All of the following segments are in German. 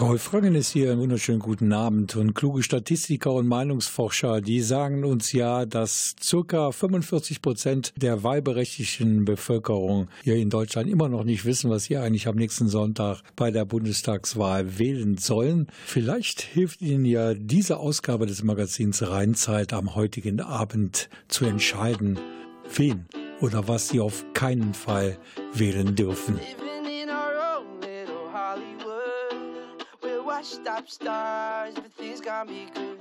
Rolf Rangen ist hier. Einen wunderschönen guten Abend. Und kluge Statistiker und Meinungsforscher, die sagen uns ja, dass ca. 45 Prozent der wahlberechtigten Bevölkerung hier in Deutschland immer noch nicht wissen, was sie eigentlich am nächsten Sonntag bei der Bundestagswahl wählen sollen. Vielleicht hilft Ihnen ja diese Ausgabe des Magazins Rheinzeit am heutigen Abend zu entscheiden, wen oder was Sie auf keinen Fall wählen dürfen. Up stars, everything's gonna be good.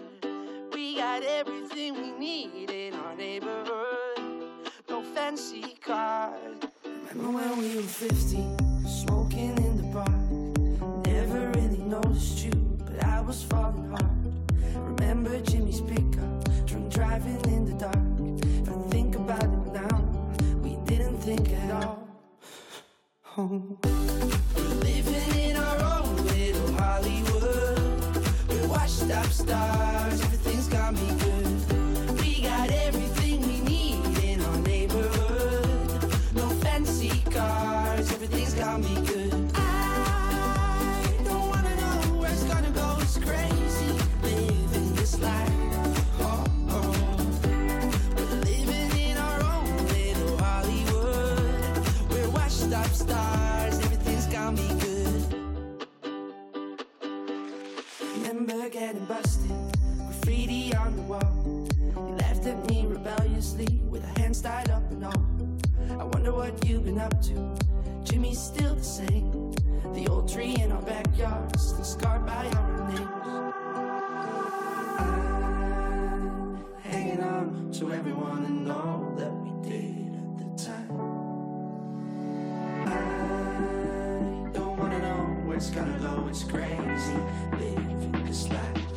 We got everything we need in our neighborhood. No fancy cars. Remember when we were 15, smoking in the park? Never really noticed you, but I was falling hard. Remember Jimmy's pickup, drunk driving in the dark. If I think about it now, we didn't think at all. Oh. Remember getting busted, graffiti on the wall. You laughed at me rebelliously with our hands tied up and all. I wonder what you've been up to. Jimmy's still the same. The old tree in our backyard, still scarred by our names. I'm hanging on to everyone and all it's gonna go. It's crazy living this life.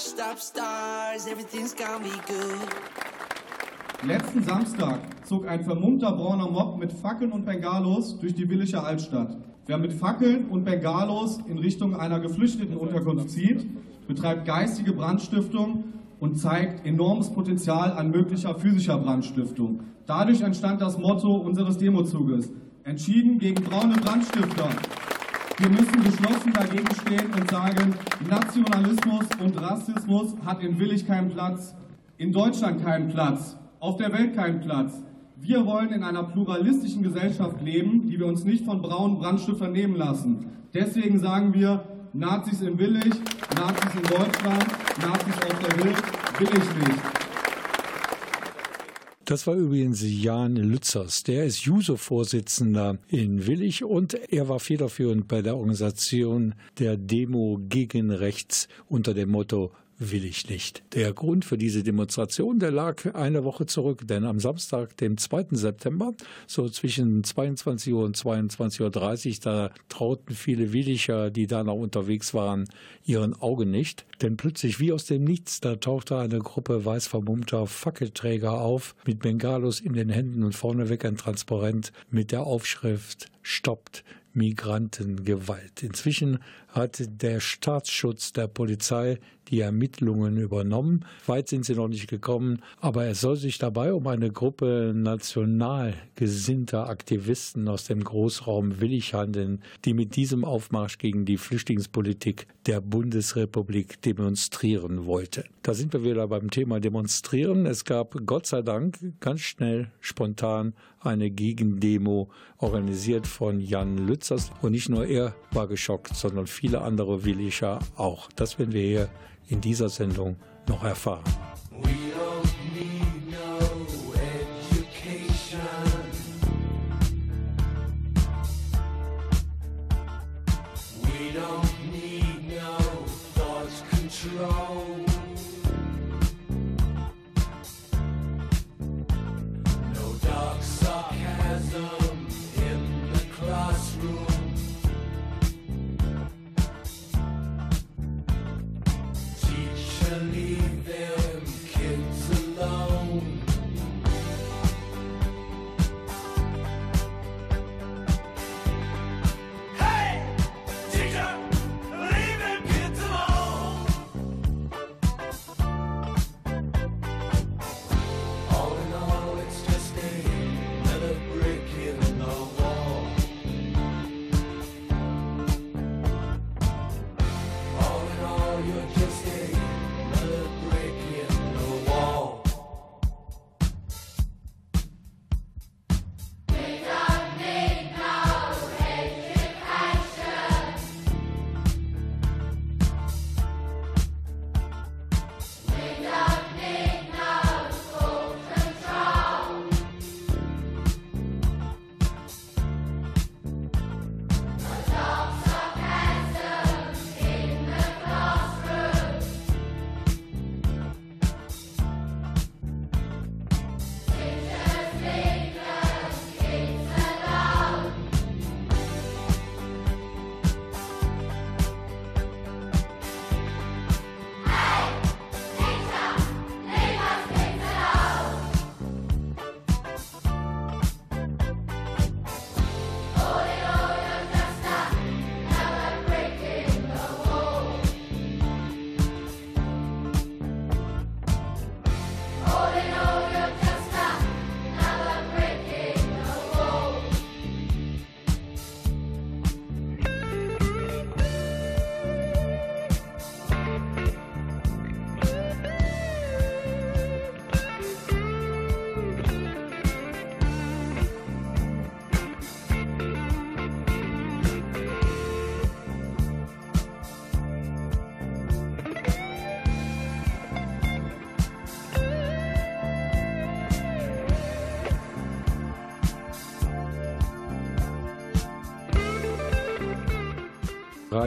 Washed up stars. Everything's gonna be good. Letzten Samstag zog ein vermummter brauner Mob mit Fackeln und Bengalos durch die Willische Altstadt. Wer mit Fackeln und Bengalos in Richtung einer Geflüchtetenunterkunft zieht, betreibt geistige Brandstiftung und zeigt enormes Potenzial an möglicher physischer Brandstiftung. Dadurch entstand das Motto unseres Demozuges: Entschieden gegen braune Brandstifter. Wir müssen geschlossen dagegen stehen und sagen, Nationalismus und Rassismus hat in Willig keinen Platz, in Deutschland keinen Platz, auf der Welt keinen Platz. Wir wollen in einer pluralistischen Gesellschaft leben, die wir uns nicht von braunen Brandstiftern nehmen lassen. Deswegen sagen wir, Nazis in Willig, Nazis in Deutschland, Nazis auf der Welt, will ich nicht. Das war übrigens Jan Lützers. Der ist Juso-Vorsitzender in Willig und er war federführend bei der Organisation der Demo gegen Rechts unter dem Motto will ich nicht. Der Grund für diese Demonstration, der lag eine Woche zurück, denn am Samstag, dem 2. September, so zwischen 22 Uhr und 22.30 Uhr, da trauten viele Williger, die da noch unterwegs waren, ihren Augen nicht. Denn plötzlich, wie aus dem Nichts, da tauchte eine Gruppe weiß vermummter Fackelträger auf, mit Bengalos in den Händen und vorneweg ein Transparent mit der Aufschrift Stoppt Migrantengewalt. Inzwischen hat der Staatsschutz der Polizei die Ermittlungen übernommen. Weit sind sie noch nicht gekommen, aber es soll sich dabei um eine Gruppe national gesinnter Aktivisten aus dem Großraum Willig handeln, die mit diesem Aufmarsch gegen die Flüchtlingspolitik der Bundesrepublik demonstrieren wollte. Da sind wir wieder beim Thema Demonstrieren. Es gab Gott sei Dank ganz schnell, spontan eine Gegendemo organisiert von Jan Lützers. Und nicht nur er war geschockt, sondern viele andere Williger auch. Das werden wir hier in dieser Sendung noch erfahren.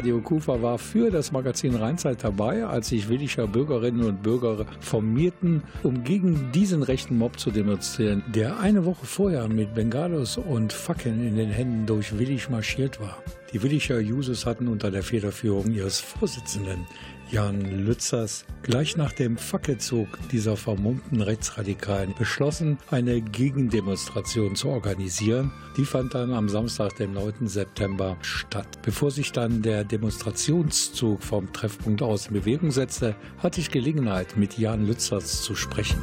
Radio Kufa war für das Magazin Rheinzeit dabei, als sich Willischer Bürgerinnen und Bürger formierten, um gegen diesen rechten Mob zu demonstrieren, der eine Woche vorher mit Bengalos und Fackeln in den Händen durch Willig marschiert war. Die Willicher Jusos hatten unter der Federführung ihres Vorsitzenden Jan Lützers gleich nach dem Fackelzug dieser vermummten Rechtsradikalen beschlossen, eine Gegendemonstration zu organisieren. Die fand dann am Samstag, dem 9. September statt. Bevor sich dann der Demonstrationszug vom Treffpunkt aus in Bewegung setzte, hatte ich Gelegenheit, mit Jan Lützers zu sprechen.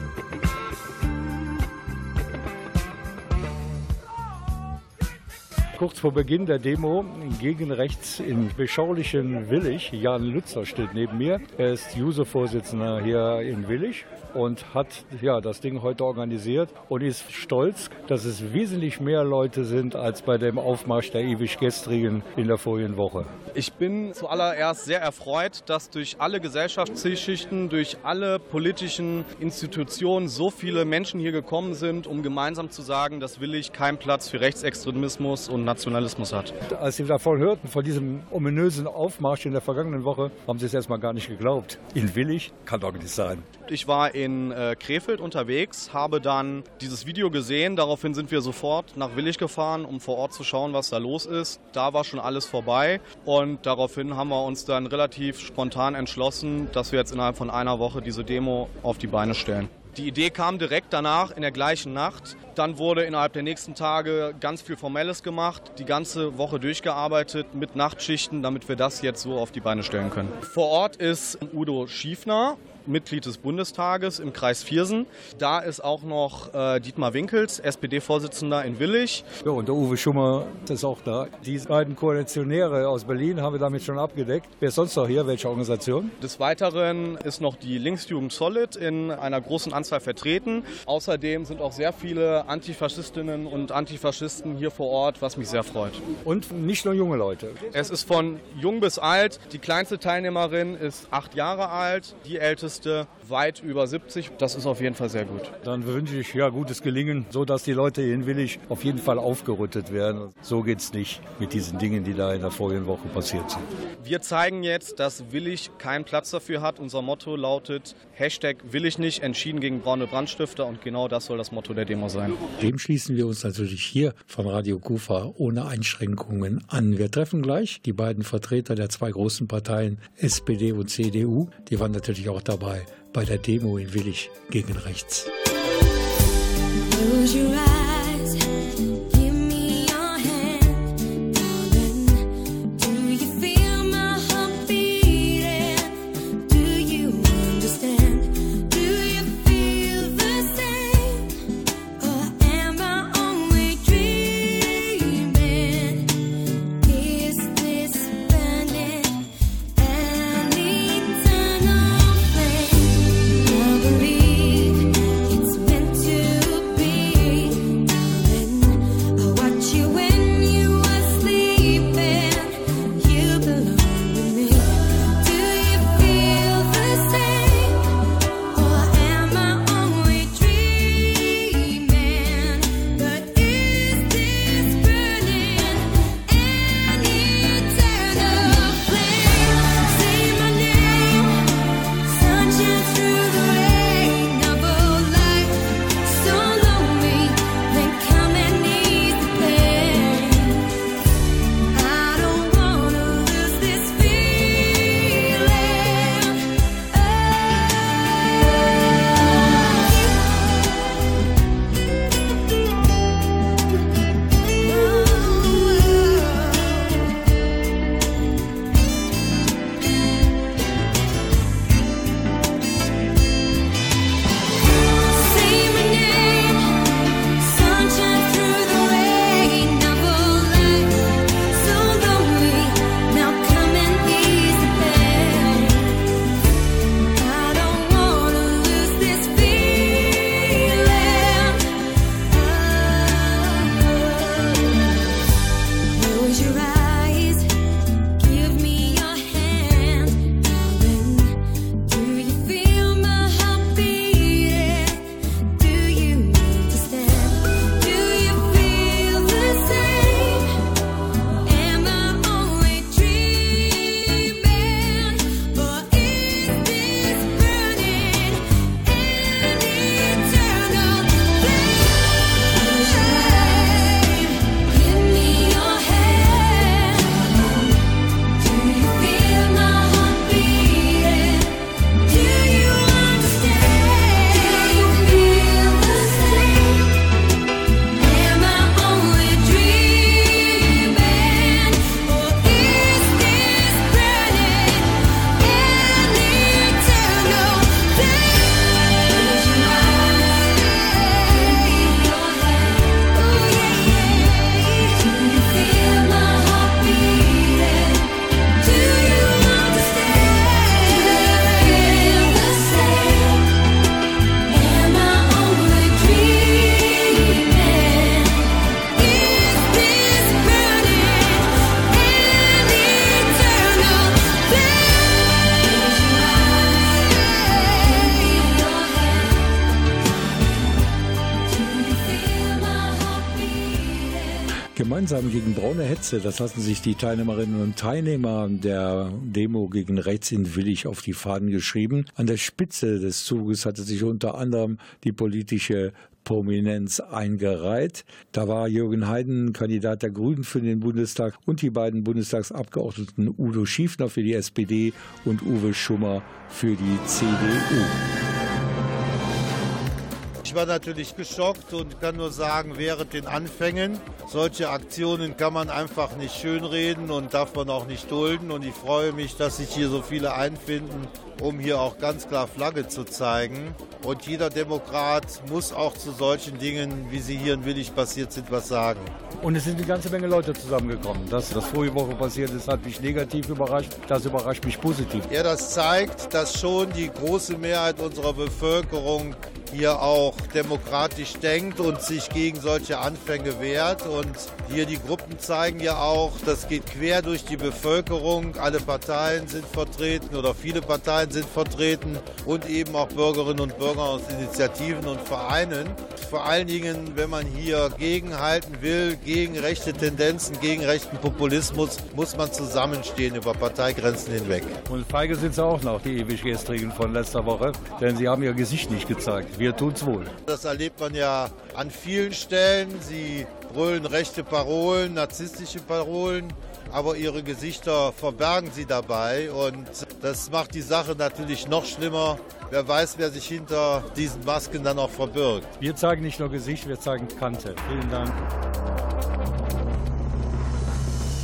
Kurz vor Beginn der Demo gegen rechts in beschaulichen Willig. Jan Lützer steht neben mir. Er ist User-Vorsitzender hier in Willig und hat ja, das Ding heute organisiert und ist stolz, dass es wesentlich mehr Leute sind als bei dem Aufmarsch der ewig gestrigen in der vorigen Woche. Ich bin zuallererst sehr erfreut, dass durch alle Gesellschaftsschichten, durch alle politischen Institutionen so viele Menschen hier gekommen sind, um gemeinsam zu sagen, dass Willig keinen Platz für Rechtsextremismus und Nationalismus hat. Als Sie davon hörten, von diesem ominösen Aufmarsch in der vergangenen Woche, haben Sie es erstmal gar nicht geglaubt. In Willig kann doch nicht sein. Ich war in äh, Krefeld unterwegs, habe dann dieses Video gesehen. Daraufhin sind wir sofort nach Willig gefahren, um vor Ort zu schauen, was da los ist. Da war schon alles vorbei und daraufhin haben wir uns dann relativ spontan entschlossen, dass wir jetzt innerhalb von einer Woche diese Demo auf die Beine stellen. Die Idee kam direkt danach in der gleichen Nacht. Dann wurde innerhalb der nächsten Tage ganz viel Formelles gemacht, die ganze Woche durchgearbeitet mit Nachtschichten, damit wir das jetzt so auf die Beine stellen können. Vor Ort ist Udo Schiefner, Mitglied des Bundestages im Kreis Viersen. Da ist auch noch äh, Dietmar Winkels, SPD-Vorsitzender in Willig. Ja, und der Uwe Schummer ist auch da. Die beiden Koalitionäre aus Berlin haben wir damit schon abgedeckt. Wer ist sonst noch hier? Welche Organisation? Des Weiteren ist noch die Linksjugend Solid in einer großen Anzahl vertreten. Außerdem sind auch sehr viele Antifaschistinnen und Antifaschisten hier vor Ort, was mich sehr freut. Und nicht nur junge Leute. Es ist von jung bis alt. Die kleinste Teilnehmerin ist acht Jahre alt, die älteste weit über 70. Das ist auf jeden Fall sehr gut. Dann wünsche ich ja gutes Gelingen, so dass die Leute in Willig auf jeden Fall aufgerüttet werden. So geht es nicht mit diesen Dingen, die da in der vorigen Woche passiert sind. Wir zeigen jetzt, dass Willig keinen Platz dafür hat. Unser Motto lautet Hashtag Willig nicht, entschieden gegen braune Brandstifter und genau das soll das Motto der Demo sein. Dem schließen wir uns natürlich hier von Radio Kufa ohne Einschränkungen an. Wir treffen gleich die beiden Vertreter der zwei großen Parteien SPD und CDU. Die waren natürlich auch dabei bei der Demo in Willig gegen rechts. Close your eyes. Hetze, das hatten sich die Teilnehmerinnen und Teilnehmer der Demo gegen rechts in Willig auf die Fahnen geschrieben. An der Spitze des Zuges hatte sich unter anderem die politische Prominenz eingereiht. Da war Jürgen Heiden Kandidat der Grünen für den Bundestag und die beiden Bundestagsabgeordneten Udo Schiefner für die SPD und Uwe Schummer für die CDU. Ich war natürlich geschockt und kann nur sagen, während den Anfängen, solche Aktionen kann man einfach nicht schönreden und darf man auch nicht dulden. Und ich freue mich, dass sich hier so viele einfinden, um hier auch ganz klar Flagge zu zeigen. Und jeder Demokrat muss auch zu solchen Dingen, wie sie hier in Willig passiert sind, was sagen. Und es sind eine ganze Menge Leute zusammengekommen. Dass das vorige Woche passiert ist, hat mich negativ überrascht. Das überrascht mich positiv. Ja, das zeigt, dass schon die große Mehrheit unserer Bevölkerung hier auch demokratisch denkt und sich gegen solche Anfänge wehrt. Und hier die Gruppen zeigen ja auch, das geht quer durch die Bevölkerung. Alle Parteien sind vertreten oder viele Parteien sind vertreten und eben auch Bürgerinnen und Bürger aus Initiativen und Vereinen. Vor allen Dingen, wenn man hier gegenhalten will, gegen rechte Tendenzen, gegen rechten Populismus, muss man zusammenstehen über Parteigrenzen hinweg. Und feige sind sie auch noch, die ewig gestrigen von letzter Woche, denn sie haben ihr Gesicht nicht gezeigt. Wir tun's wohl. Das erlebt man ja an vielen Stellen. Sie brüllen rechte Parolen, narzisstische Parolen, aber ihre Gesichter verbergen sie dabei. Und das macht die Sache natürlich noch schlimmer. Wer weiß, wer sich hinter diesen Masken dann auch verbirgt. Wir zeigen nicht nur Gesicht, wir zeigen Kante. Vielen Dank.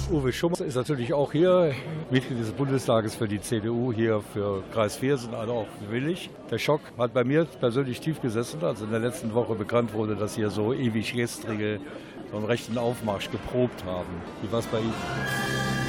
Uwe Schummer ist natürlich auch hier, Mitglied des Bundestages für die CDU, hier für Kreis Viersen, also auch willig. Der Schock hat bei mir persönlich tief gesessen, als in der letzten Woche bekannt wurde, dass hier so ewig gestrige so rechten Aufmarsch geprobt haben. Wie war es bei Ihnen?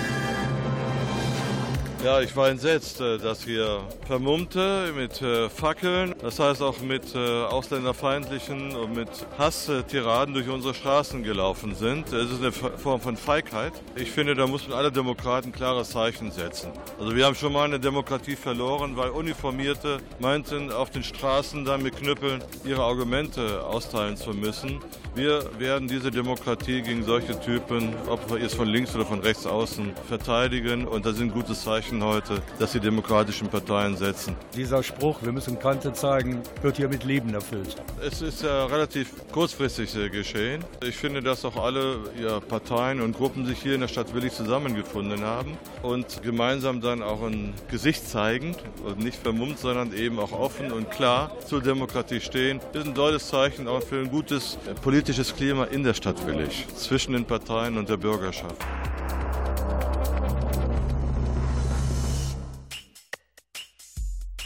Ja, ich war entsetzt, äh, dass hier Vermummte mit äh, Fackeln, das heißt auch mit äh, ausländerfeindlichen und mit Hasstiraden durch unsere Straßen gelaufen sind. Es ist eine Form von Feigheit. Ich finde, da müssen alle Demokraten klare Zeichen setzen. Also wir haben schon mal eine Demokratie verloren, weil Uniformierte meinten, auf den Straßen dann mit Knüppeln ihre Argumente austeilen zu müssen. Wir werden diese Demokratie gegen solche Typen, ob wir es von links oder von rechts außen, verteidigen und das sind gute Zeichen heute, dass die demokratischen Parteien setzen. Dieser Spruch, wir müssen Kante zeigen, wird hier mit Leben erfüllt. Es ist ja relativ kurzfristig geschehen. Ich finde, dass auch alle ja, Parteien und Gruppen sich hier in der Stadt Willig zusammengefunden haben und gemeinsam dann auch ein Gesicht zeigen und nicht vermummt, sondern eben auch offen und klar zur Demokratie stehen. Das ist ein tolles Zeichen auch für ein gutes politisches politisches Klima in der Stadt Willig, zwischen den Parteien und der Bürgerschaft.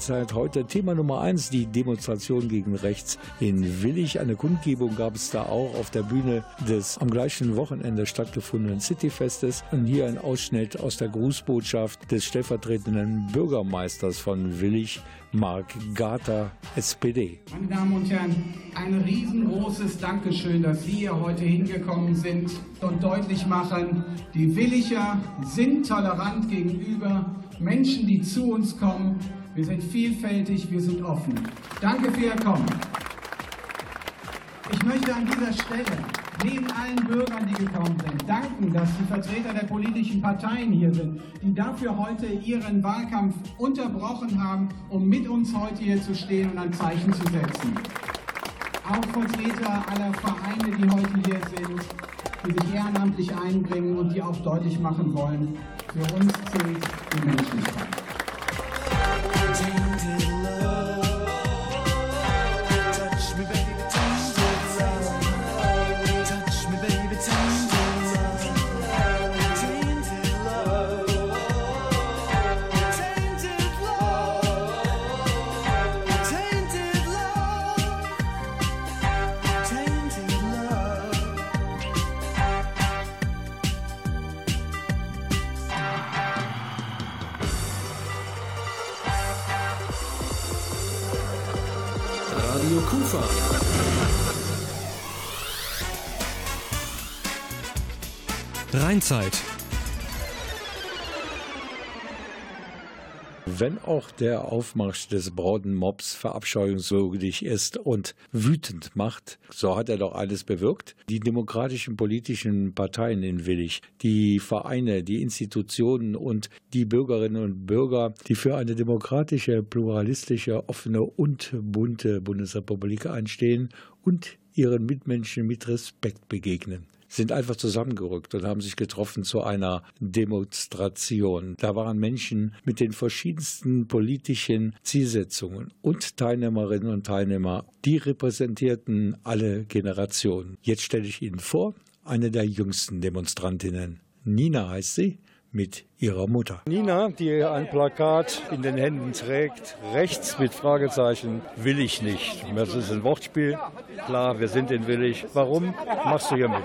Rheinzeit heute Thema Nummer eins, die Demonstration gegen rechts in Willig. Eine Kundgebung gab es da auch auf der Bühne des am gleichen Wochenende stattgefundenen Cityfestes. Und hier ein Ausschnitt aus der Grußbotschaft des stellvertretenden Bürgermeisters von Willig, Marc Gater, SPD. Meine Damen und Herren, ein riesengroßes Dankeschön, dass Sie hier heute hingekommen sind und deutlich machen, die Williger sind tolerant gegenüber Menschen, die zu uns kommen. Wir sind vielfältig, wir sind offen. Danke für Ihr Kommen. Ich möchte an dieser Stelle neben allen Bürgern, die gekommen sind, danken, dass die Vertreter der politischen Parteien hier sind, die dafür heute ihren Wahlkampf unterbrochen haben, um mit uns heute hier zu stehen und ein Zeichen zu setzen. Auch Vertreter aller Vereine, die heute hier sind, die sich ehrenamtlich einbringen und die auch deutlich machen wollen, für uns zählt die Menschlichkeit. Rheinzeit. Wenn auch der Aufmarsch des brauden Mobs verabscheuungswürdig ist und wütend macht, so hat er doch alles bewirkt. Die demokratischen politischen Parteien in Willig, die Vereine, die Institutionen und die Bürgerinnen und Bürger, die für eine demokratische, pluralistische, offene und bunte Bundesrepublik einstehen und ihren Mitmenschen mit Respekt begegnen sind einfach zusammengerückt und haben sich getroffen zu einer Demonstration. Da waren Menschen mit den verschiedensten politischen Zielsetzungen und Teilnehmerinnen und Teilnehmer, die repräsentierten alle Generationen. Jetzt stelle ich Ihnen vor, eine der jüngsten Demonstrantinnen. Nina heißt sie, mit ihrer Mutter. Nina, die ein Plakat in den Händen trägt, rechts mit Fragezeichen, will ich nicht. Das ist ein Wortspiel. Klar, wir sind in Willig. Warum machst du hier mit?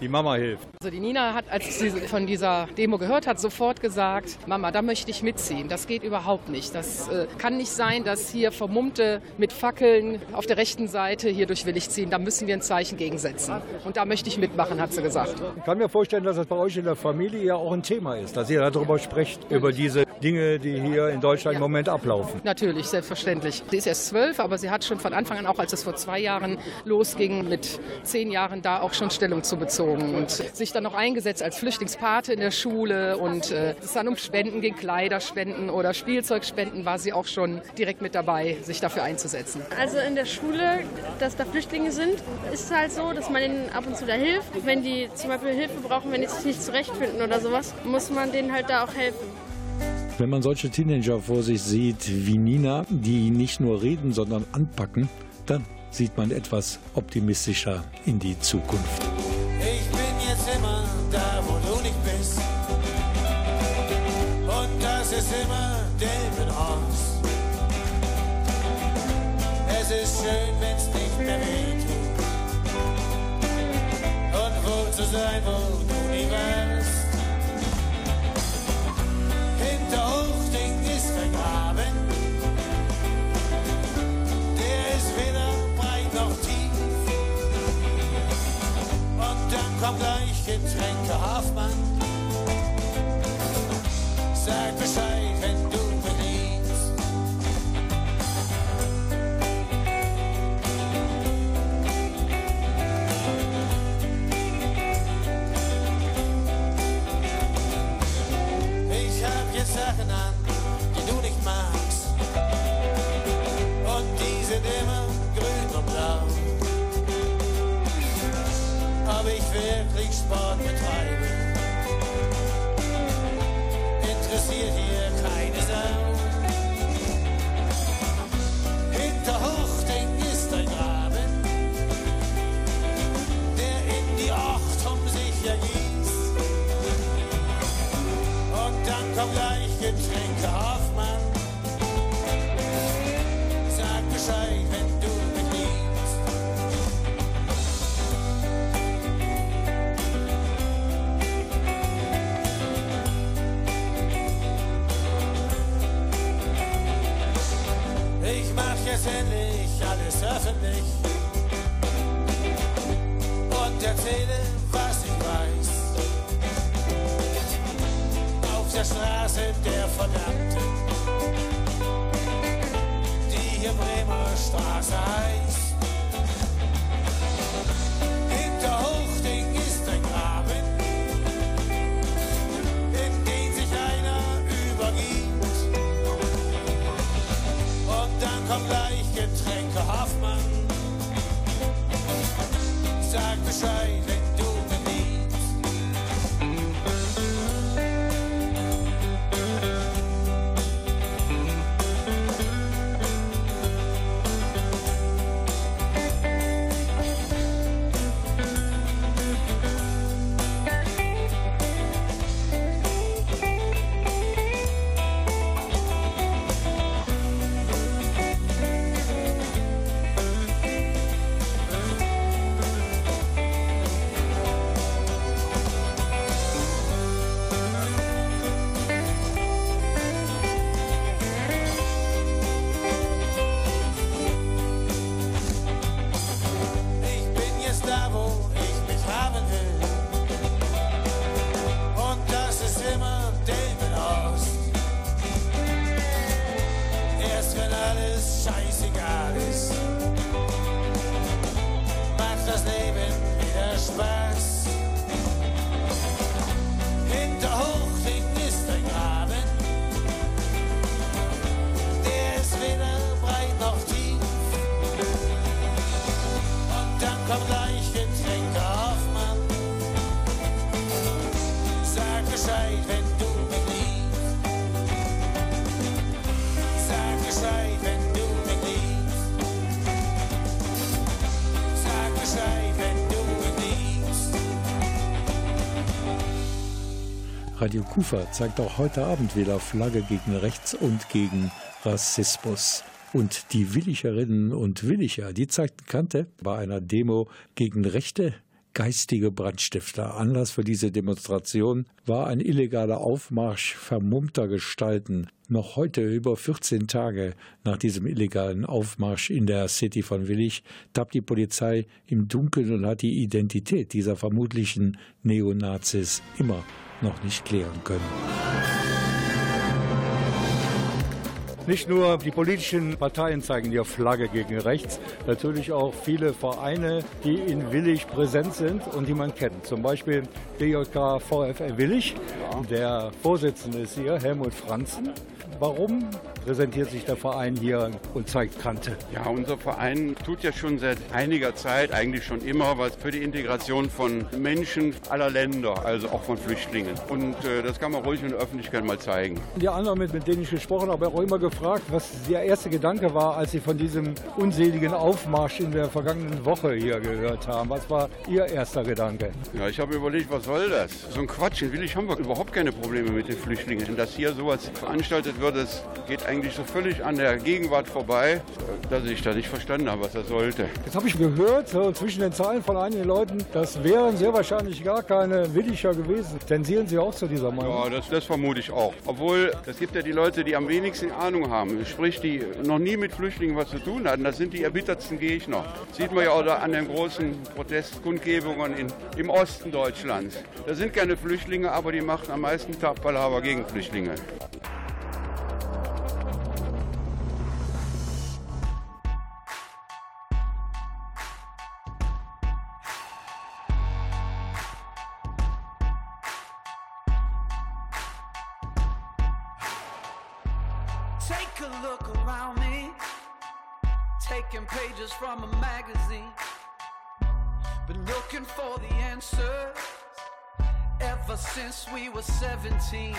Die Mama hilft. Also die Nina hat, als sie von dieser Demo gehört hat, sofort gesagt, Mama, da möchte ich mitziehen. Das geht überhaupt nicht. Das äh, kann nicht sein, dass hier Vermummte mit Fackeln auf der rechten Seite hier durch Willig ziehen. Da müssen wir ein Zeichen gegensetzen. Und da möchte ich mitmachen, hat sie gesagt. Ich kann mir vorstellen, dass das bei euch in der Familie ja auch ein Thema ist, dass ihr darüber sprecht, über diese Dinge, die hier in Deutschland im Moment ablaufen. Natürlich, selbstverständlich. Sie ist erst zwölf, aber sie hat schon von Anfang an, auch als es vor zwei Jahren losging, mit zehn Jahren da auch schon Stellung zu bezogen und sich dann noch eingesetzt als Flüchtlingspate in der Schule und äh, es dann um Spenden ging, Kleiderspenden oder Spielzeugspenden, war sie auch schon direkt mit dabei, sich dafür einzusetzen. Also in der Schule, dass da Flüchtlinge sind, ist es halt so, dass man ihnen ab und zu da hilft. Wenn die zum Beispiel Hilfe brauchen, wenn die sich nicht zurechtfinden oder sowas, muss man denen halt da auch helfen. Wenn man solche Teenager vor sich sieht wie Nina, die nicht nur reden, sondern anpacken, dann sieht man etwas optimistischer in die Zukunft. Ich bin jetzt immer da, wo du nicht bist. Und das ist immer Delmenhorst. Es ist schön, wenn's nicht mehr weht. Und wohl zu sein, wo du nie warst. Hinter Hochding ist ein Graben. Der ist weder breit noch tief. Und dann kommt gleich Getränke Radio Kufa zeigt auch heute Abend wieder Flagge gegen Rechts und gegen Rassismus. Und die Willicherinnen und Willicher, die zeigten Kante bei einer Demo gegen rechte geistige Brandstifter. Anlass für diese Demonstration war ein illegaler Aufmarsch vermummter Gestalten. Noch heute, über 14 Tage nach diesem illegalen Aufmarsch in der City von Willich, tappt die Polizei im Dunkeln und hat die Identität dieser vermutlichen Neonazis immer noch nicht klären können. Nicht nur die politischen Parteien zeigen ihre Flagge gegen rechts, natürlich auch viele Vereine, die in Willig präsent sind und die man kennt. Zum Beispiel BJK VfL Willig. Der Vorsitzende ist hier, Helmut Franzen. Warum präsentiert sich der Verein hier und zeigt Kante? Ja, unser Verein tut ja schon seit einiger Zeit, eigentlich schon immer, was für die Integration von Menschen aller Länder, also auch von Flüchtlingen. Und äh, das kann man ruhig in der Öffentlichkeit mal zeigen. Die anderen, mit, mit denen ich gesprochen habe, auch immer gefragt, was der erste Gedanke war, als sie von diesem unseligen Aufmarsch in der vergangenen Woche hier gehört haben. Was war Ihr erster Gedanke? Ja, ich habe überlegt, was soll das? So ein Quatsch. In Willig haben wir überhaupt keine Probleme mit den Flüchtlingen. Dass hier sowas veranstaltet wird, das geht eigentlich so völlig an der Gegenwart vorbei, dass ich da nicht verstanden habe, was er sollte. Jetzt habe ich gehört, so zwischen den Zeilen von einigen Leuten, das wären sehr wahrscheinlich gar keine Williger gewesen. Tensieren Sie auch zu dieser Meinung? Ja, das, das vermute ich auch. Obwohl, es gibt ja die Leute, die am wenigsten Ahnung haben, sprich, die noch nie mit Flüchtlingen was zu tun hatten. Das sind die erbittertsten Gegner. Sieht man ja auch da an den großen Protestkundgebungen in, im Osten Deutschlands. Da sind keine Flüchtlinge, aber die machen am meisten Tapferhaber gegen Flüchtlinge. Take a look around me, taking pages from a magazine. Been looking for the answers ever since we were 17.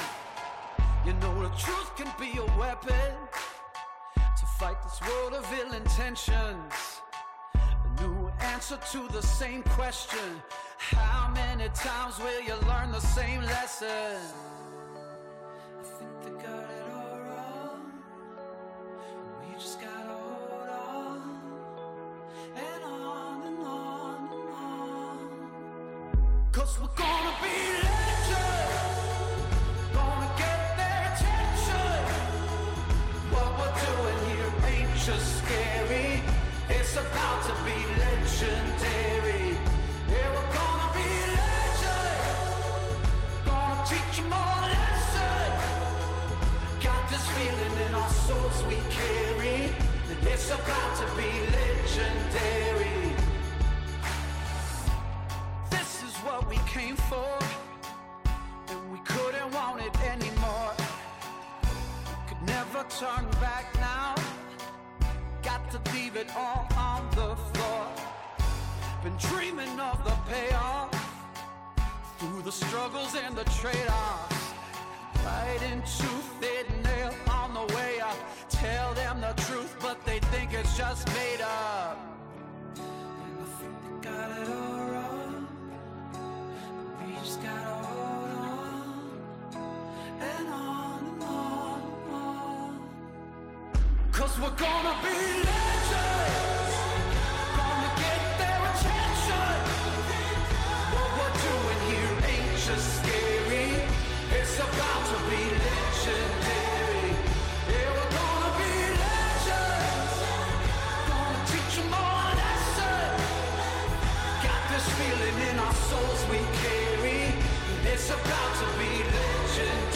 You know, the truth can be a weapon to fight this world of ill intentions. A new answer to the same question How many times will you learn the same lesson? We're gonna be legends. Gonna get their attention. What we're doing here ain't just scary. It's about to be legendary. Yeah, we're gonna be legends. Gonna teach 'em all a lesson. Got this feeling in our souls we carry. It's about to be legendary.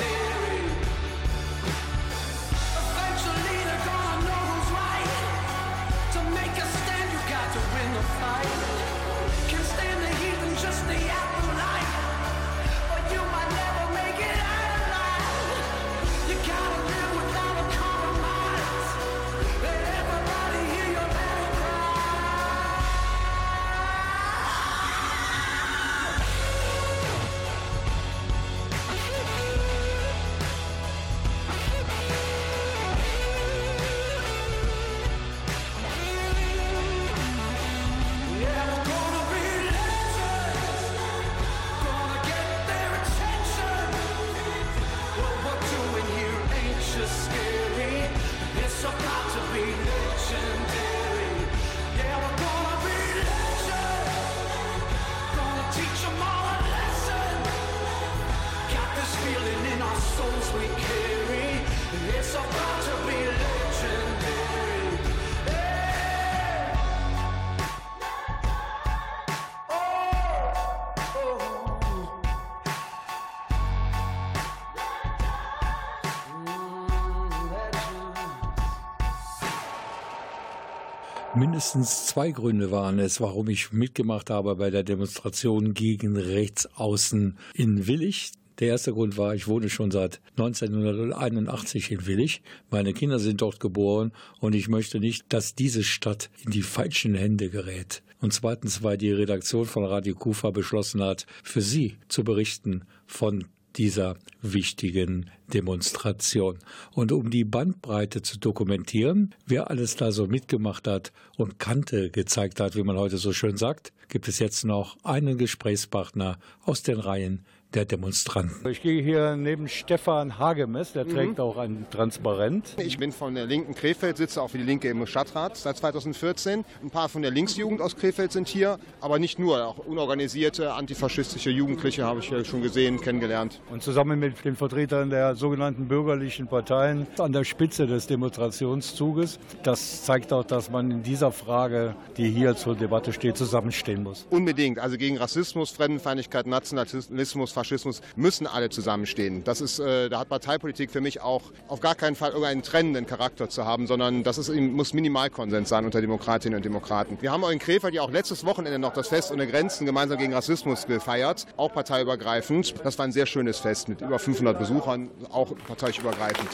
Mindestens zwei Gründe waren es, warum ich mitgemacht habe bei der Demonstration gegen Rechtsaußen in Willig. Der erste Grund war, ich wohne schon seit 1981 in Willig. Meine Kinder sind dort geboren und ich möchte nicht, dass diese Stadt in die falschen Hände gerät. Und zweitens, weil die Redaktion von Radio Kufa beschlossen hat, für sie zu berichten von dieser wichtigen Demonstration. Und um die Bandbreite zu dokumentieren, wer alles da so mitgemacht hat und Kante gezeigt hat, wie man heute so schön sagt, gibt es jetzt noch einen Gesprächspartner aus den Reihen der Demonstranten. Ich gehe hier neben Stefan Hagemes, der Mhm. trägt auch ein Transparent. Ich bin von der linken Krefeld, sitze auch für die Linke im Stadtrat seit 2014. Ein paar von der Linksjugend aus Krefeld sind hier, aber nicht nur. Auch unorganisierte, antifaschistische Jugendliche habe ich ja schon gesehen, kennengelernt. Und zusammen mit den Vertretern der sogenannten bürgerlichen Parteien an der Spitze des Demonstrationszuges. Das zeigt auch, dass man in dieser Frage, die hier zur Debatte steht, zusammenstehen muss. Unbedingt. Also gegen Rassismus, Fremdenfeindlichkeit, Nationalismus, Faschismus müssen alle zusammenstehen. Das ist, äh, da hat Parteipolitik für mich auch auf gar keinen Fall irgendeinen trennenden Charakter zu haben, sondern das ist, muss Minimalkonsens sein unter Demokratinnen und Demokraten. Wir haben auch in Krefeld ja auch letztes Wochenende noch das Fest ohne Grenzen gemeinsam gegen Rassismus gefeiert, auch parteiübergreifend. Das war ein sehr schönes Fest mit über 500 Besuchern, auch parteiübergreifend.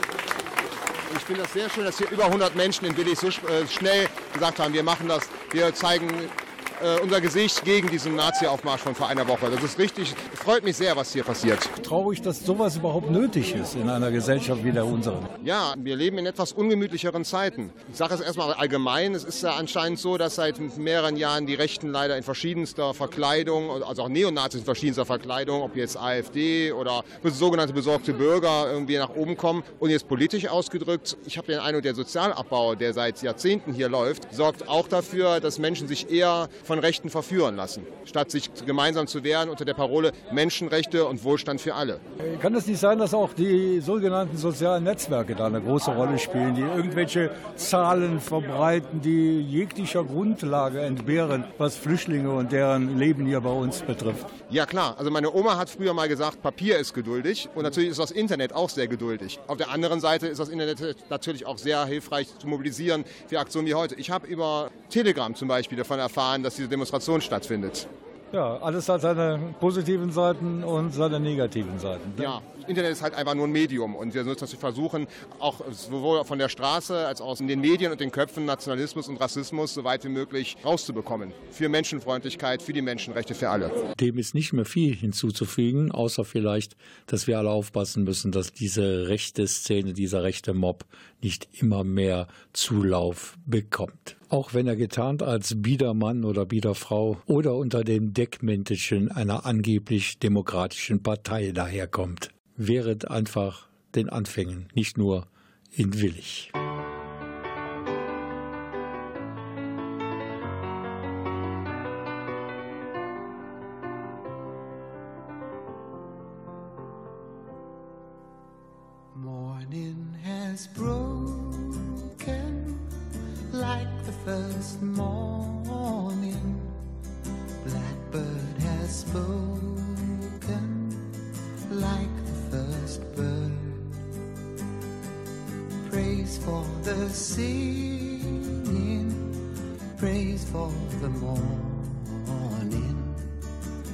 Ich finde das sehr schön, dass hier über 100 Menschen in Willig so äh, schnell gesagt haben, wir machen das, wir zeigen äh, unser Gesicht gegen diesen Nazi-Aufmarsch von vor einer Woche. Das ist richtig, freut mich sehr, was hier passiert. Traurig, dass sowas überhaupt nötig ist in einer Gesellschaft wie der unseren. Ja, wir leben in etwas ungemütlicheren Zeiten. Ich sage es erstmal allgemein. Es ist ja anscheinend so, dass seit mehreren Jahren die Rechten leider in verschiedenster Verkleidung, also auch Neonazis in verschiedenster Verkleidung, ob jetzt AfD oder sogenannte besorgte Bürger irgendwie nach oben kommen. Und jetzt politisch ausgedrückt, ich habe den Eindruck, der Sozialabbau, der seit Jahrzehnten hier läuft, sorgt auch dafür, dass Menschen sich eher von Rechten verführen lassen, statt sich gemeinsam zu wehren unter der Parole Menschenrechte und Wohlstand für alle. Kann es nicht sein, dass auch die sogenannten sozialen Netzwerke da eine große Rolle spielen, die irgendwelche Zahlen verbreiten, die jeglicher Grundlage entbehren, was Flüchtlinge und deren Leben hier bei uns betrifft? Ja klar, also meine Oma hat früher mal gesagt, Papier ist geduldig und natürlich ist das Internet auch sehr geduldig. Auf der anderen Seite ist das Internet natürlich auch sehr hilfreich zu mobilisieren für Aktionen wie heute. Ich habe über Telegram zum Beispiel davon erfahren, dass diese Demonstration stattfindet. Ja, alles hat seine positiven Seiten und seine negativen Seiten. Ja, Internet ist halt einfach nur ein Medium und wir müssen natürlich versuchen, auch sowohl von der Straße als auch in den Medien und den Köpfen Nationalismus und Rassismus so weit wie möglich rauszubekommen. Für Menschenfreundlichkeit, für die Menschenrechte, für alle. Dem ist nicht mehr viel hinzuzufügen, außer vielleicht, dass wir alle aufpassen müssen, dass diese rechte Szene, dieser rechte Mob nicht immer mehr Zulauf bekommt. Auch wenn er getarnt als Biedermann oder Biederfrau oder unter dem Deckmäntelchen einer angeblich demokratischen Partei daherkommt. Wäret einfach den Anfängen, nicht nur in Willig. Morning has broken first morning. Blackbird has spoken like the first bird. Praise for the singing, praise for the morning,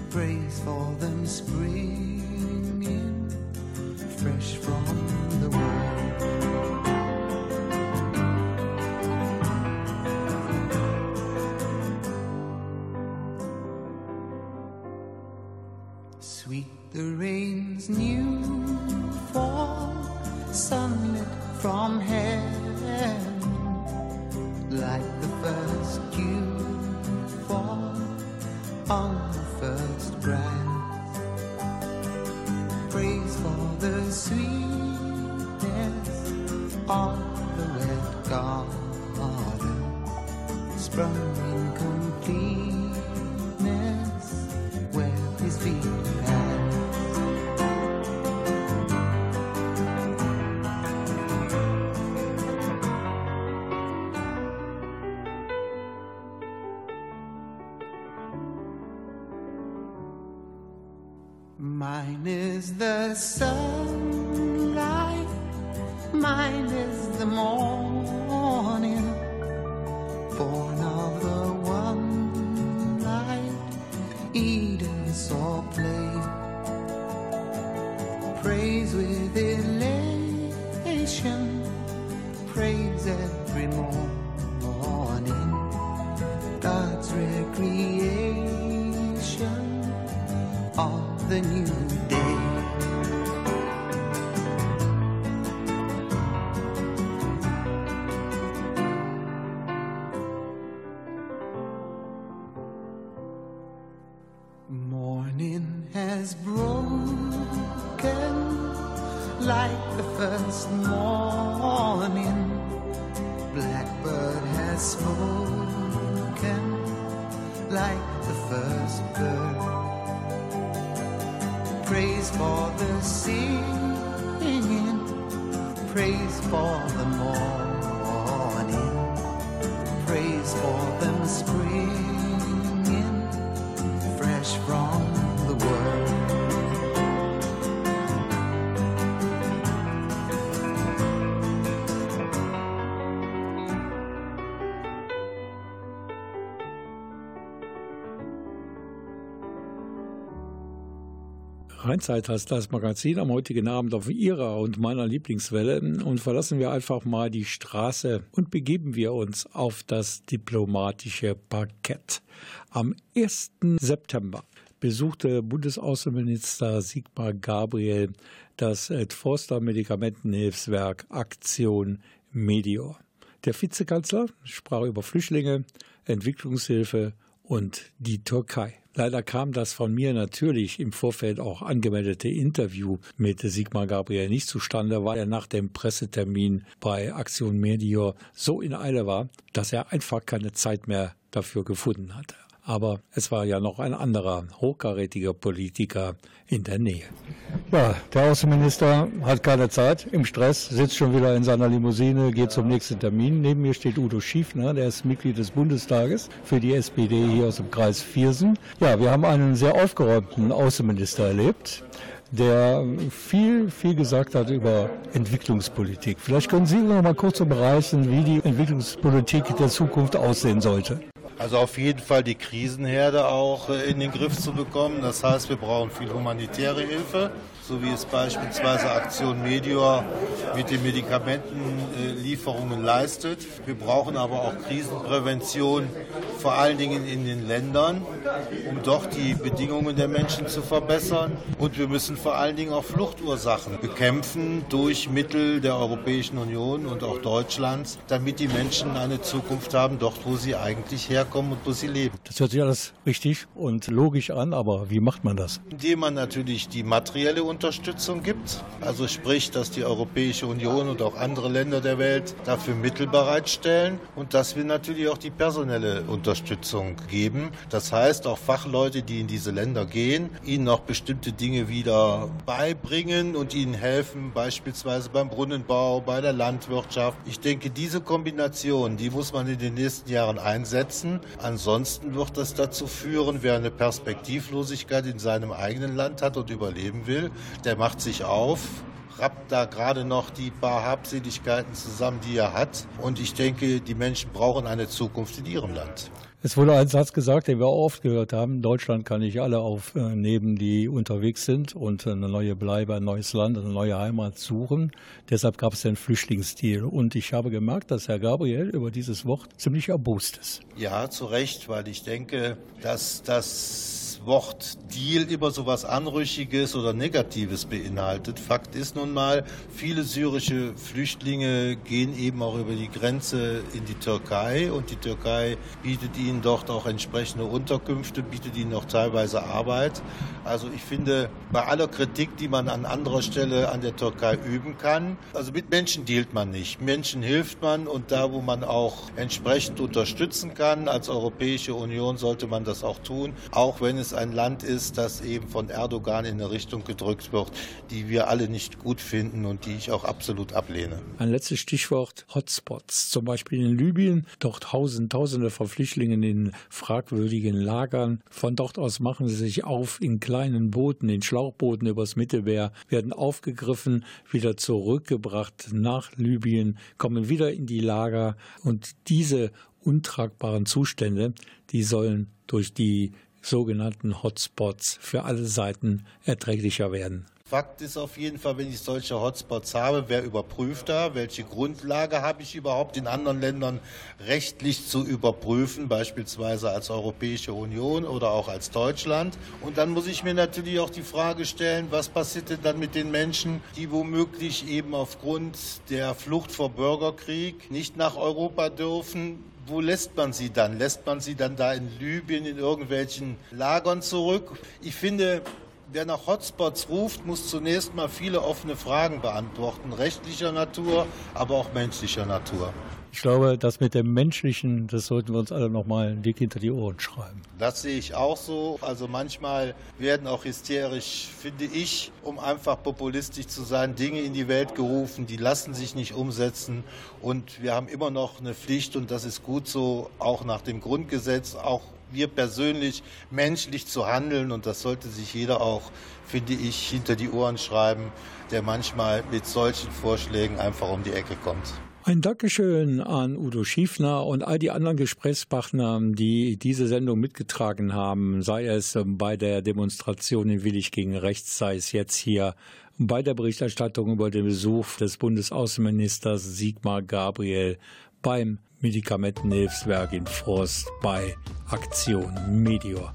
praise for them springing the rain. Eden saw play. Praise with elation, praise every morn. Rheinzeit heißt das Magazin am heutigen Abend auf Ihrer und meiner Lieblingswelle und verlassen wir einfach mal die Straße und begeben wir uns auf das diplomatische Parkett. Am 1. September besuchte Bundesaußenminister Sigmar Gabriel das Forster Medikamentenhilfswerk Aktion Medior. Der Vizekanzler sprach über Flüchtlinge, Entwicklungshilfe und die Türkei. Leider kam das von mir natürlich im Vorfeld auch angemeldete Interview mit Sigmar Gabriel nicht zustande, weil er nach dem Pressetermin bei Aktion Medior so in Eile war, dass er einfach keine Zeit mehr dafür gefunden hatte. Aber es war ja noch ein anderer hochkarätiger Politiker in der Nähe. Ja, der Außenminister hat keine Zeit, im Stress, sitzt schon wieder in seiner Limousine, geht zum nächsten Termin. Neben mir steht Udo Schiefner, der ist Mitglied des Bundestages für die SPD hier aus dem Kreis Viersen. Ja, wir haben einen sehr aufgeräumten Außenminister erlebt der viel, viel gesagt hat über Entwicklungspolitik. Vielleicht können Sie noch mal kurz umreißen, wie die Entwicklungspolitik der Zukunft aussehen sollte. Also auf jeden Fall die Krisenherde auch äh, in den Griff zu bekommen. Das heißt, wir brauchen viel humanitäre Hilfe so wie es beispielsweise Aktion Medior mit den Medikamentenlieferungen leistet. Wir brauchen aber auch Krisenprävention, vor allen Dingen in den Ländern, um doch die Bedingungen der Menschen zu verbessern. Und wir müssen vor allen Dingen auch Fluchtursachen bekämpfen durch Mittel der Europäischen Union und auch Deutschlands, damit die Menschen eine Zukunft haben, dort, wo sie eigentlich herkommen und wo sie leben. Das hört sich alles richtig und logisch an, aber wie macht man das? Indem man natürlich die materielle Unterstützung gibt. Also sprich, dass die Europäische Union und auch andere Länder der Welt dafür Mittel bereitstellen und dass wir natürlich auch die personelle Unterstützung geben. Das heißt, auch Fachleute, die in diese Länder gehen, ihnen auch bestimmte Dinge wieder beibringen und ihnen helfen, beispielsweise beim Brunnenbau, bei der Landwirtschaft. Ich denke, diese Kombination, die muss man in den nächsten Jahren einsetzen. Ansonsten wird das dazu führen, wer eine Perspektivlosigkeit in seinem eigenen Land hat und überleben will, der macht sich auf, rappt da gerade noch die paar Habseligkeiten zusammen, die er hat. Und ich denke, die Menschen brauchen eine Zukunft in ihrem Land. Es wurde ein Satz gesagt, den wir auch oft gehört haben. Deutschland kann nicht alle aufnehmen, die unterwegs sind und eine neue Bleibe, ein neues Land, eine neue Heimat suchen. Deshalb gab es den Flüchtlingsdeal. Und ich habe gemerkt, dass Herr Gabriel über dieses Wort ziemlich erbost ist. Ja, zu Recht, weil ich denke, dass das Wort Deal immer so was Anrüchiges oder Negatives beinhaltet. Fakt ist nun mal, viele syrische Flüchtlinge gehen eben auch über die Grenze in die Türkei und die Türkei bietet ihnen dort auch entsprechende Unterkünfte, bietet ihnen auch teilweise Arbeit. Also ich finde, bei aller Kritik, die man an anderer Stelle an der Türkei üben kann, also mit Menschen dealt man nicht. Menschen hilft man und da, wo man auch entsprechend unterstützen kann, als Europäische Union sollte man das auch tun, auch wenn es ein Land ist, das eben von Erdogan in eine Richtung gedrückt wird, die wir alle nicht gut finden und die ich auch absolut ablehne. Ein letztes Stichwort Hotspots, zum Beispiel in Libyen. Dort hausen Tausende von Flüchtlingen in fragwürdigen Lagern. Von dort aus machen sie sich auf in kleinen Booten, in Schlauchbooten übers Mittelmeer, werden aufgegriffen, wieder zurückgebracht nach Libyen, kommen wieder in die Lager und diese untragbaren Zustände, die sollen durch die sogenannten Hotspots für alle Seiten erträglicher werden. Fakt ist auf jeden Fall, wenn ich solche Hotspots habe, wer überprüft da, welche Grundlage habe ich überhaupt in anderen Ländern rechtlich zu überprüfen, beispielsweise als Europäische Union oder auch als Deutschland. Und dann muss ich mir natürlich auch die Frage stellen, was passiert denn dann mit den Menschen, die womöglich eben aufgrund der Flucht vor Bürgerkrieg nicht nach Europa dürfen, wo lässt man sie dann? Lässt man sie dann da in Libyen in irgendwelchen Lagern zurück? Ich finde, wer nach Hotspots ruft, muss zunächst mal viele offene Fragen beantworten, rechtlicher Natur, aber auch menschlicher Natur. Ich glaube, das mit dem Menschlichen, das sollten wir uns alle noch mal dick hinter die Ohren schreiben. Das sehe ich auch so. Also manchmal werden auch hysterisch, finde ich, um einfach populistisch zu sein, Dinge in die Welt gerufen, die lassen sich nicht umsetzen. Und wir haben immer noch eine Pflicht, und das ist gut so, auch nach dem Grundgesetz, auch wir persönlich menschlich zu handeln. Und das sollte sich jeder auch, finde ich, hinter die Ohren schreiben, der manchmal mit solchen Vorschlägen einfach um die Ecke kommt. Ein Dankeschön an Udo Schiefner und all die anderen Gesprächspartner, die diese Sendung mitgetragen haben, sei es bei der Demonstration in Willig gegen Rechts, sei es jetzt hier bei der Berichterstattung über den Besuch des Bundesaußenministers Sigmar Gabriel beim Medikamentenhilfswerk in Forst bei Aktion Medior.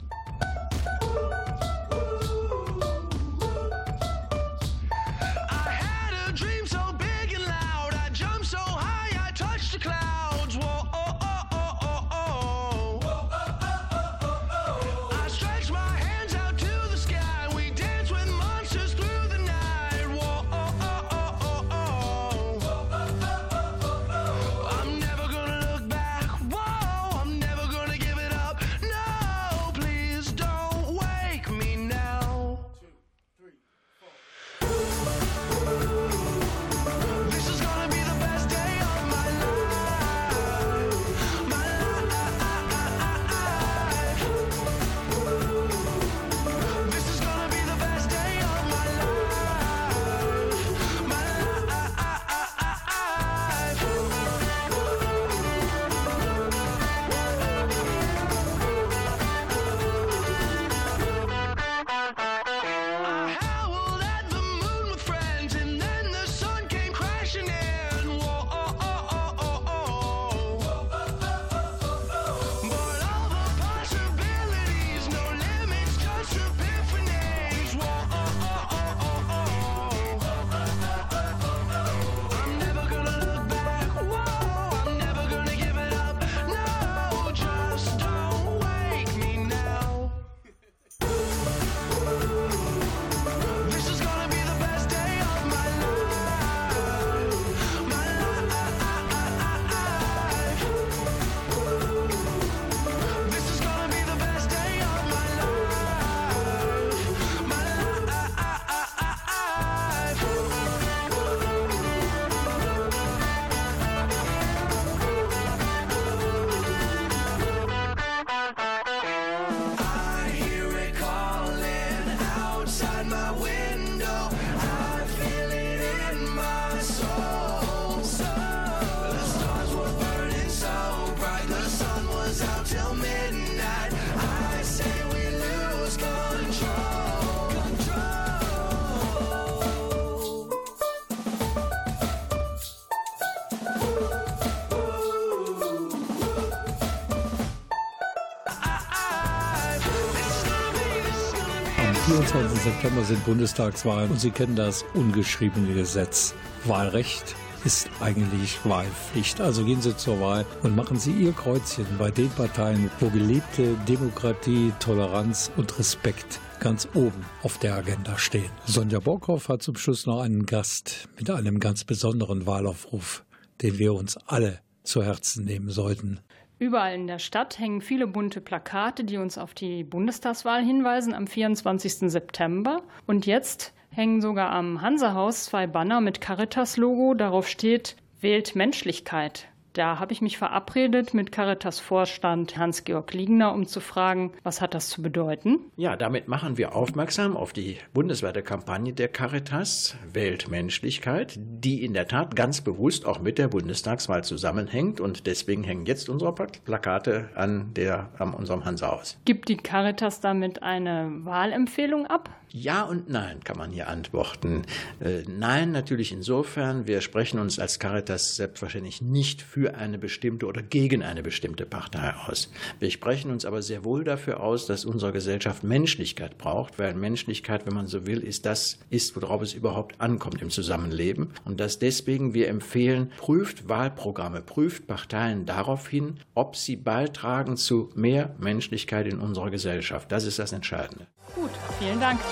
24. September sind Bundestagswahlen und Sie kennen das ungeschriebene Gesetz. Wahlrecht ist eigentlich Wahlpflicht. Also gehen Sie zur Wahl und machen Sie Ihr Kreuzchen bei den Parteien, wo gelebte Demokratie, Toleranz und Respekt ganz oben auf der Agenda stehen. Sonja Borkhoff hat zum Schluss noch einen Gast mit einem ganz besonderen Wahlaufruf, den wir uns alle zu Herzen nehmen sollten. Überall in der Stadt hängen viele bunte Plakate, die uns auf die Bundestagswahl hinweisen am 24. September. Und jetzt hängen sogar am Hansehaus zwei Banner mit Caritas-Logo. Darauf steht Wählt Menschlichkeit. Da habe ich mich verabredet mit Caritas-Vorstand Hans-Georg Liegner, um zu fragen, was hat das zu bedeuten? Ja, damit machen wir aufmerksam auf die bundesweite Kampagne der Caritas Weltmenschlichkeit, die in der Tat ganz bewusst auch mit der Bundestagswahl zusammenhängt und deswegen hängen jetzt unsere Plakate an, der, an unserem Hansa-Haus. Gibt die Caritas damit eine Wahlempfehlung ab? Ja und nein kann man hier antworten. Äh, nein, natürlich insofern, wir sprechen uns als Caritas selbstverständlich nicht für eine bestimmte oder gegen eine bestimmte Partei aus. Wir sprechen uns aber sehr wohl dafür aus, dass unsere Gesellschaft Menschlichkeit braucht, weil Menschlichkeit, wenn man so will, ist das, ist, worauf es überhaupt ankommt im Zusammenleben. Und dass deswegen wir empfehlen, prüft Wahlprogramme, prüft Parteien darauf hin, ob sie beitragen zu mehr Menschlichkeit in unserer Gesellschaft. Das ist das Entscheidende. Gut, vielen Dank.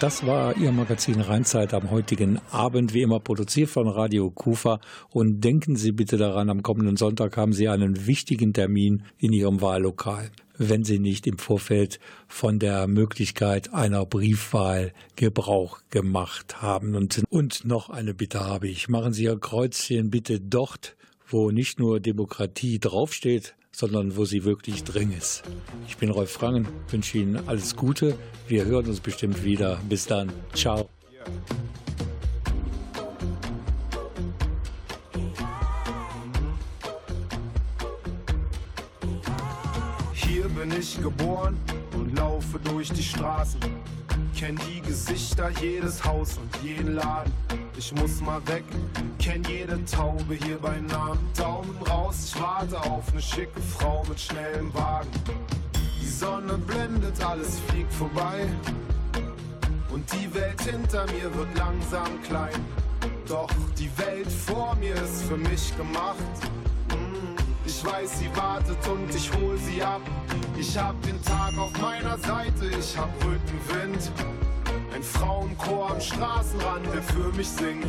Das war Ihr Magazin Rheinzeit am heutigen Abend, wie immer produziert von Radio Kufa. Und denken Sie bitte daran, am kommenden Sonntag haben Sie einen wichtigen Termin in Ihrem Wahllokal, wenn Sie nicht im Vorfeld von der Möglichkeit einer Briefwahl Gebrauch gemacht haben. Und, und noch eine Bitte habe ich. Machen Sie Ihr Kreuzchen bitte dort, wo nicht nur Demokratie draufsteht, sondern wo sie wirklich drin ist. Ich bin Rolf Frangen, wünsche Ihnen alles Gute. Wir hören uns bestimmt wieder. Bis dann. Ciao. Hier bin ich geboren und laufe durch die Straßen. Kenn die Gesichter, jedes Haus und jeden Laden. Ich muss mal weg, kenn jede Taube hier bei Namen. Daumen raus, ich warte auf ne schicke Frau mit schnellem Wagen. Die Sonne blendet, alles fliegt vorbei. Und die Welt hinter mir wird langsam klein. Doch die Welt vor mir ist für mich gemacht. Ich weiß, sie wartet und ich hol sie ab. Ich hab den Tag auf meiner Seite, ich hab Rückenwind. Ein Frauenchor am Straßenrand, der für mich singt.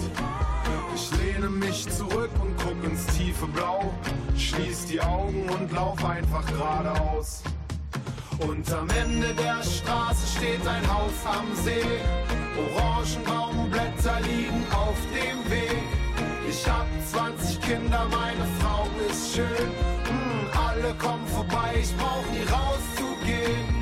Ich lehne mich zurück und guck ins tiefe Blau. Schließ die Augen und lauf einfach geradeaus. Und am Ende der Straße steht ein Haus am See. Orangenbaumblätter liegen auf dem Weg. Ich hab 20 Kinder, meine Frau ist schön. Ich brauch nie rauszugehen.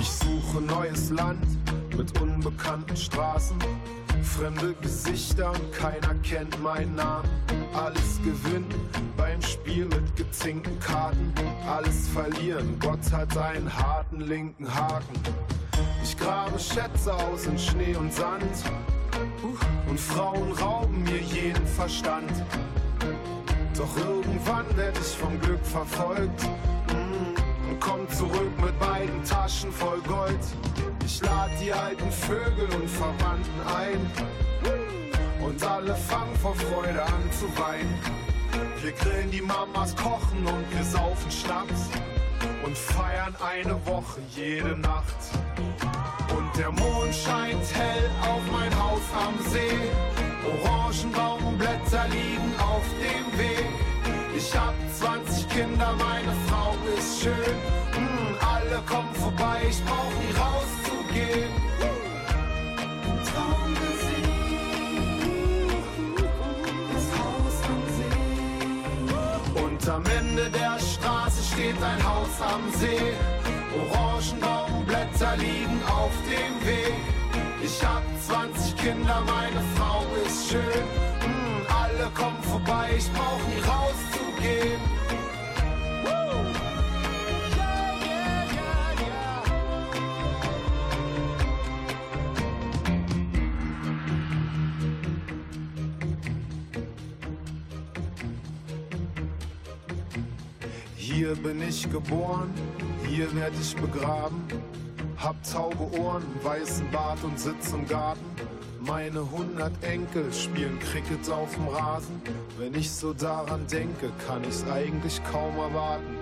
Ich suche neues Land mit unbekannten Straßen, fremde Gesichter und keiner kennt meinen Namen. Alles gewinnen beim Spiel mit gezinkten Karten, alles verlieren. Gott hat einen harten linken Haken. Ich grabe Schätze aus in Schnee und Sand und Frauen rauben mir jeden Verstand. Doch irgendwann werd ich vom Glück verfolgt mm, und komm zurück mit beiden Taschen voll Gold. Ich lad die alten Vögel und Verwandten ein und alle fangen vor Freude an zu weinen. Wir grillen die Mamas, kochen und wir saufen Schnaps und feiern eine Woche jede Nacht. Und der Mond scheint hell auf mein Haus am See. Orangenbaumblätter liegen auf dem Weg. Ich hab 20 Kinder, meine Frau ist schön. Mm, alle kommen vorbei, ich brauch nie rauszugehen. Am Ende der Straße steht ein Haus am See. Orangenbaumblätter liegen auf dem Weg. Ich hab 20 Kinder, Hier bin ich geboren, hier werd ich begraben. Hab taube Ohren, weißen Bart und sitz im Garten. Meine hundert Enkel spielen Cricket auf dem Rasen. Wenn ich so daran denke, kann ich's eigentlich kaum erwarten.